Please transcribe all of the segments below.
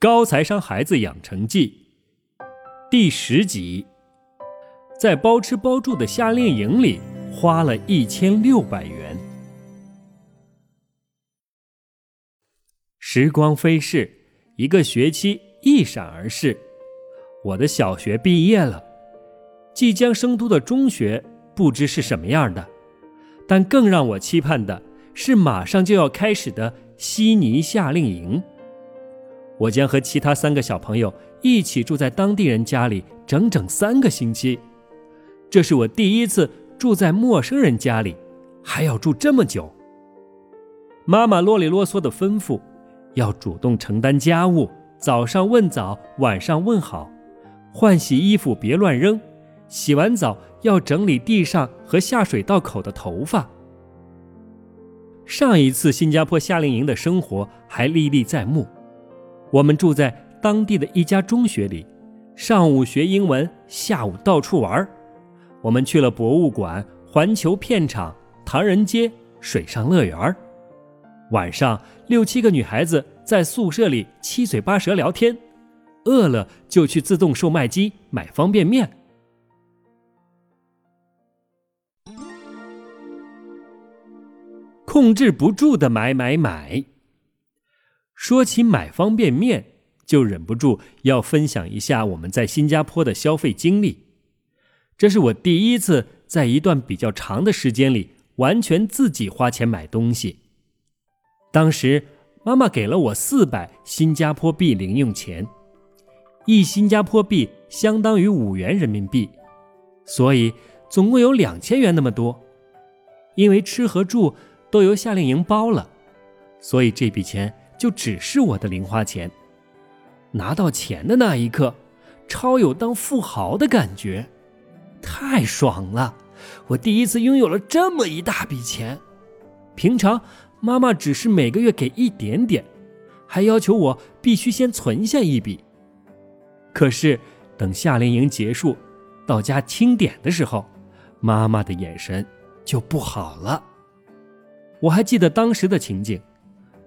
高材商孩子养成记第十集，在包吃包住的夏令营里花了一千六百元。时光飞逝，一个学期一闪而逝，我的小学毕业了，即将升读的中学不知是什么样的，但更让我期盼的是马上就要开始的悉尼夏令营。我将和其他三个小朋友一起住在当地人家里整整三个星期，这是我第一次住在陌生人家里，还要住这么久。妈妈啰里啰嗦的吩咐，要主动承担家务，早上问早，晚上问好，换洗衣服别乱扔，洗完澡要整理地上和下水道口的头发。上一次新加坡夏令营的生活还历历在目。我们住在当地的一家中学里，上午学英文，下午到处玩我们去了博物馆、环球片场、唐人街、水上乐园晚上，六七个女孩子在宿舍里七嘴八舌聊天，饿了就去自动售卖机买方便面。控制不住的买买买。说起买方便面，就忍不住要分享一下我们在新加坡的消费经历。这是我第一次在一段比较长的时间里完全自己花钱买东西。当时妈妈给了我四百新加坡币零用钱，一新加坡币相当于五元人民币，所以总共有两千元那么多。因为吃和住都由夏令营包了，所以这笔钱。就只是我的零花钱，拿到钱的那一刻，超有当富豪的感觉，太爽了！我第一次拥有了这么一大笔钱。平常妈妈只是每个月给一点点，还要求我必须先存下一笔。可是等夏令营结束，到家清点的时候，妈妈的眼神就不好了。我还记得当时的情景。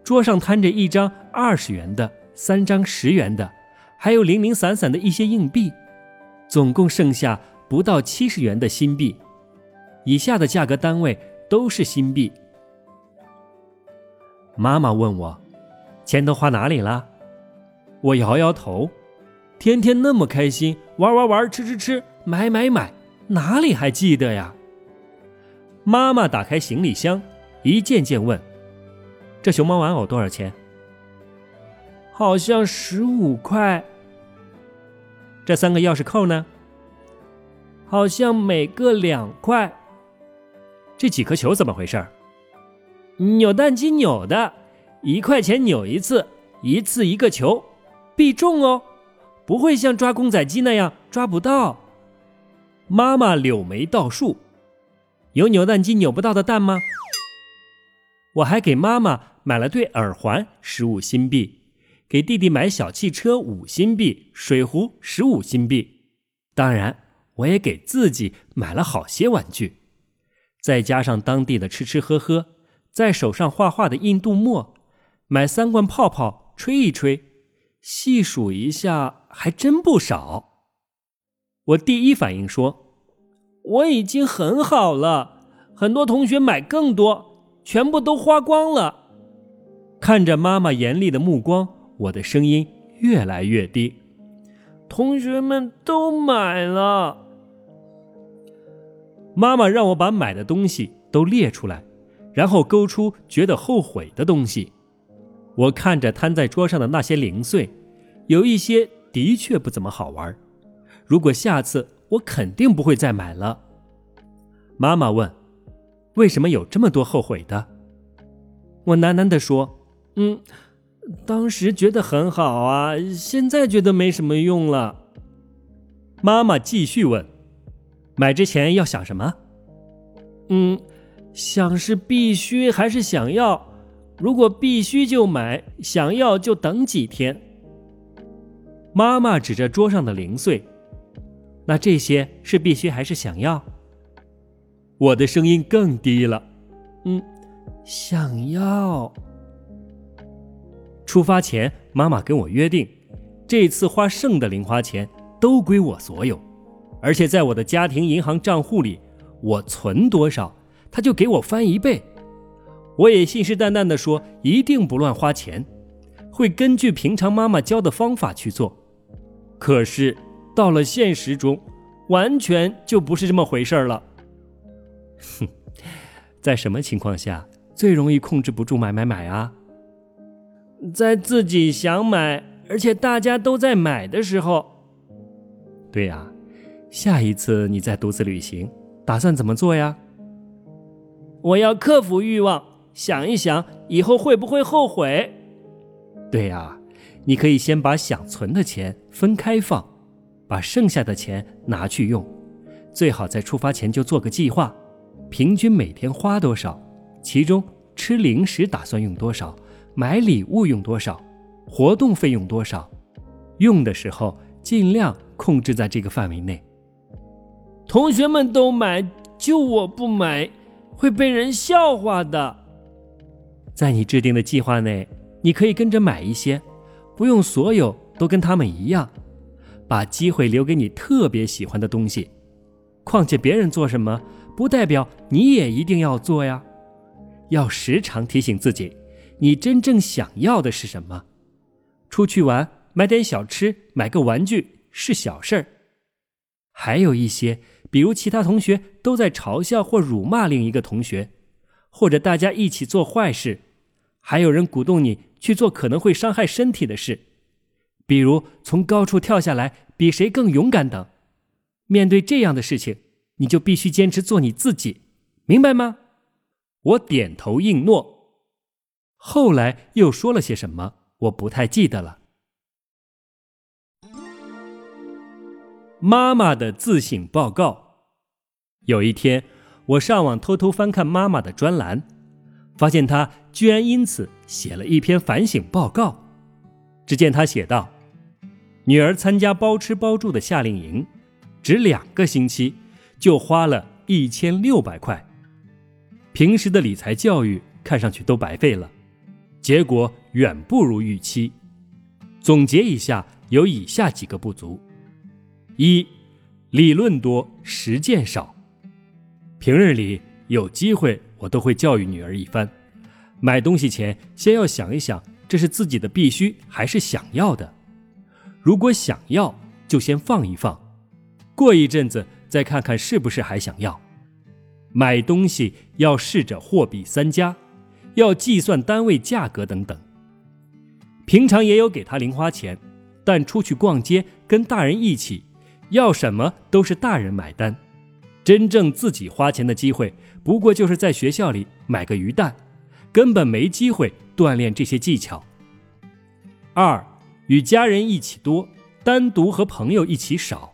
桌上摊着一张二十元的，三张十元的，还有零零散散的一些硬币，总共剩下不到七十元的新币。以下的价格单位都是新币。妈妈问我，钱都花哪里了？我摇摇头，天天那么开心，玩玩玩，吃吃吃，买买买，哪里还记得呀？妈妈打开行李箱，一件件问。这熊猫玩偶多少钱？好像十五块。这三个钥匙扣呢？好像每个两块。这几颗球怎么回事？扭蛋机扭的，一块钱扭一次，一次一个球，必中哦，不会像抓公仔机那样抓不到。妈妈柳眉倒竖，有扭蛋机扭不到的蛋吗？我还给妈妈。买了对耳环，十五新币；给弟弟买小汽车，五新币；水壶，十五新币。当然，我也给自己买了好些玩具，再加上当地的吃吃喝喝，在手上画画的印度墨，买三罐泡泡吹一吹，细数一下，还真不少。我第一反应说：“我已经很好了，很多同学买更多，全部都花光了。”看着妈妈严厉的目光，我的声音越来越低。同学们都买了。妈妈让我把买的东西都列出来，然后勾出觉得后悔的东西。我看着摊在桌上的那些零碎，有一些的确不怎么好玩。如果下次，我肯定不会再买了。妈妈问：“为什么有这么多后悔的？”我喃喃地说。嗯，当时觉得很好啊，现在觉得没什么用了。妈妈继续问：“买之前要想什么？”嗯，想是必须还是想要？如果必须就买，想要就等几天。妈妈指着桌上的零碎：“那这些是必须还是想要？”我的声音更低了：“嗯，想要。”出发前，妈妈跟我约定，这次花剩的零花钱都归我所有，而且在我的家庭银行账户里，我存多少，他就给我翻一倍。我也信誓旦旦地说，一定不乱花钱，会根据平常妈妈教的方法去做。可是到了现实中，完全就不是这么回事了。哼，在什么情况下最容易控制不住买买买啊？在自己想买，而且大家都在买的时候。对呀，下一次你再独自旅行，打算怎么做呀？我要克服欲望。想一想，以后会不会后悔？对呀，你可以先把想存的钱分开放，把剩下的钱拿去用。最好在出发前就做个计划，平均每天花多少，其中吃零食打算用多少，买礼物用多少，活动费用多少。用的时候尽量控制在这个范围内。同学们都买，就我不买，会被人笑话的。在你制定的计划内，你可以跟着买一些，不用所有都跟他们一样，把机会留给你特别喜欢的东西。况且别人做什么，不代表你也一定要做呀。要时常提醒自己，你真正想要的是什么。出去玩，买点小吃，买个玩具是小事儿。还有一些，比如其他同学都在嘲笑或辱骂另一个同学，或者大家一起做坏事。还有人鼓动你去做可能会伤害身体的事，比如从高处跳下来比谁更勇敢等。面对这样的事情，你就必须坚持做你自己，明白吗？我点头应诺。后来又说了些什么，我不太记得了。妈妈的自省报告。有一天，我上网偷偷翻看妈妈的专栏。发现她居然因此写了一篇反省报告。只见她写道：“女儿参加包吃包住的夏令营，只两个星期就花了一千六百块。平时的理财教育看上去都白费了，结果远不如预期。总结一下，有以下几个不足：一，理论多，实践少。平日里有机会。”我都会教育女儿一番，买东西前先要想一想，这是自己的必须还是想要的。如果想要，就先放一放，过一阵子再看看是不是还想要。买东西要试着货比三家，要计算单位价格等等。平常也有给他零花钱，但出去逛街跟大人一起，要什么都是大人买单。真正自己花钱的机会，不过就是在学校里买个鱼蛋，根本没机会锻炼这些技巧。二，与家人一起多，单独和朋友一起少，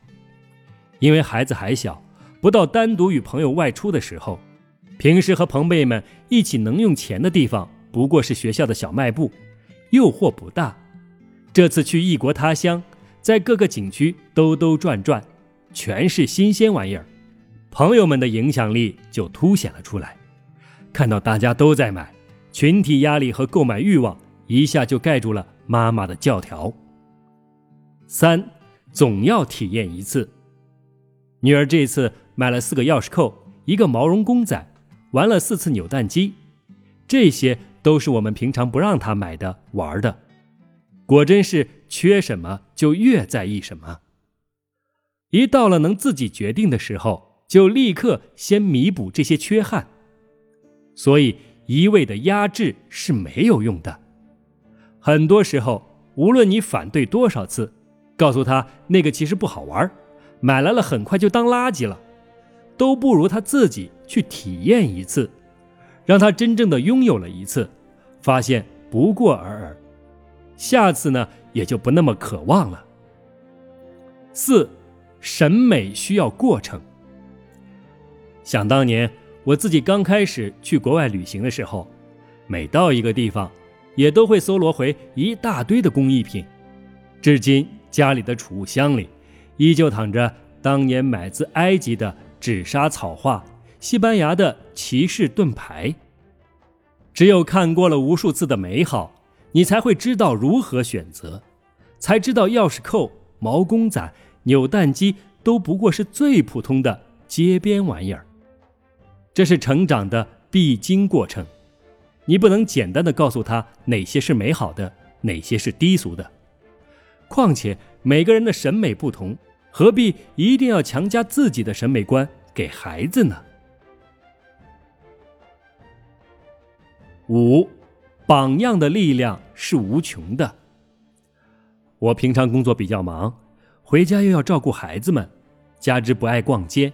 因为孩子还小，不到单独与朋友外出的时候。平时和朋辈们一起能用钱的地方，不过是学校的小卖部，诱惑不大。这次去异国他乡，在各个景区兜兜转转，全是新鲜玩意儿。朋友们的影响力就凸显了出来，看到大家都在买，群体压力和购买欲望一下就盖住了妈妈的教条。三，总要体验一次。女儿这次买了四个钥匙扣，一个毛绒公仔，玩了四次扭蛋机，这些都是我们平常不让他买的玩的。果真是缺什么就越在意什么，一到了能自己决定的时候。就立刻先弥补这些缺憾，所以一味的压制是没有用的。很多时候，无论你反对多少次，告诉他那个其实不好玩，买来了很快就当垃圾了，都不如他自己去体验一次，让他真正的拥有了一次，发现不过尔尔，下次呢也就不那么渴望了。四，审美需要过程。想当年，我自己刚开始去国外旅行的时候，每到一个地方，也都会搜罗回一大堆的工艺品。至今家里的储物箱里，依旧躺着当年买自埃及的纸莎草画、西班牙的骑士盾牌。只有看过了无数次的美好，你才会知道如何选择，才知道钥匙扣、毛公仔、扭蛋机都不过是最普通的街边玩意儿。这是成长的必经过程，你不能简单的告诉他哪些是美好的，哪些是低俗的。况且每个人的审美不同，何必一定要强加自己的审美观给孩子呢？五，榜样的力量是无穷的。我平常工作比较忙，回家又要照顾孩子们，加之不爱逛街，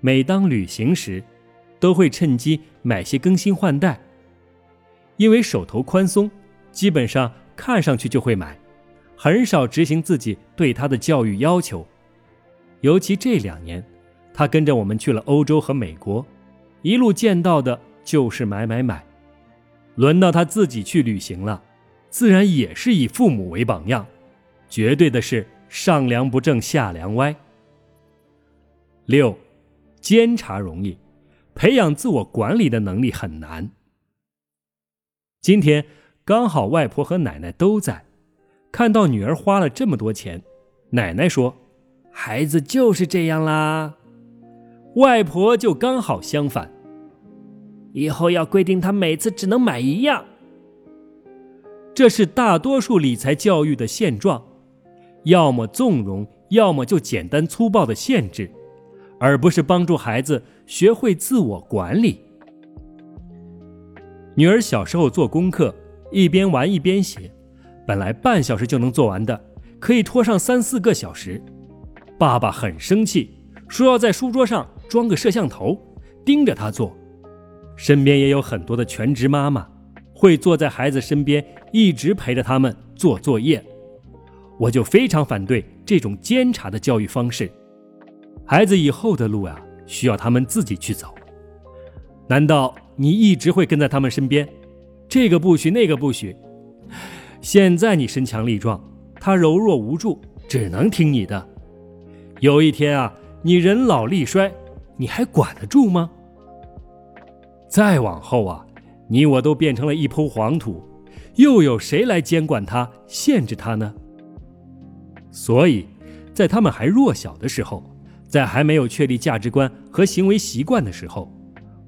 每当旅行时，都会趁机买些更新换代。因为手头宽松，基本上看上去就会买，很少执行自己对他的教育要求。尤其这两年，他跟着我们去了欧洲和美国，一路见到的就是买买买。轮到他自己去旅行了，自然也是以父母为榜样，绝对的是上梁不正下梁歪。六，监察容易，培养自我管理的能力很难。今天刚好外婆和奶奶都在，看到女儿花了这么多钱，奶奶说：“孩子就是这样啦。”外婆就刚好相反。以后要规定他每次只能买一样。这是大多数理财教育的现状，要么纵容，要么就简单粗暴的限制，而不是帮助孩子学会自我管理。女儿小时候做功课，一边玩一边写，本来半小时就能做完的，可以拖上三四个小时。爸爸很生气，说要在书桌上装个摄像头，盯着他做。身边也有很多的全职妈妈，会坐在孩子身边，一直陪着他们做作业。我就非常反对这种监察的教育方式。孩子以后的路啊，需要他们自己去走。难道你一直会跟在他们身边？这个不许，那个不许。现在你身强力壮，他柔弱无助，只能听你的。有一天啊，你人老力衰，你还管得住吗？再往后啊，你我都变成了一抔黄土，又有谁来监管他、限制他呢？所以，在他们还弱小的时候，在还没有确立价值观和行为习惯的时候，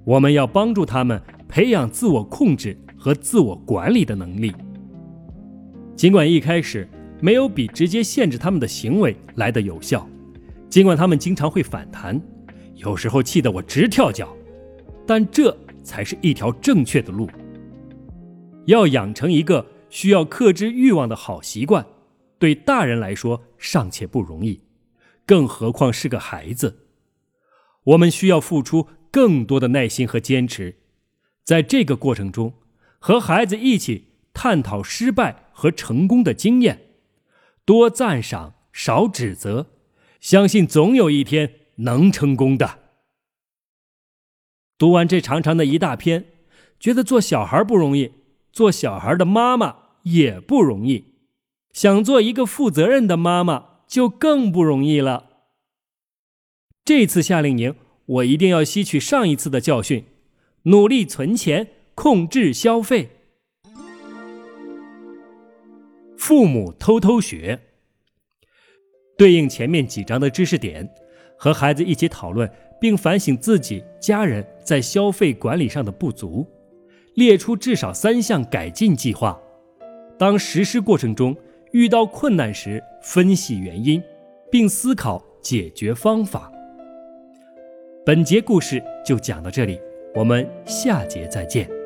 我们要帮助他们培养自我控制和自我管理的能力。尽管一开始没有比直接限制他们的行为来得有效，尽管他们经常会反弹，有时候气得我直跳脚，但这。才是一条正确的路。要养成一个需要克制欲望的好习惯，对大人来说尚且不容易，更何况是个孩子。我们需要付出更多的耐心和坚持，在这个过程中，和孩子一起探讨失败和成功的经验，多赞赏，少指责，相信总有一天能成功的。读完这长长的一大篇，觉得做小孩不容易，做小孩的妈妈也不容易，想做一个负责任的妈妈就更不容易了。这次夏令营，我一定要吸取上一次的教训，努力存钱，控制消费。父母偷偷学，对应前面几章的知识点，和孩子一起讨论。并反省自己家人在消费管理上的不足，列出至少三项改进计划。当实施过程中遇到困难时，分析原因，并思考解决方法。本节故事就讲到这里，我们下节再见。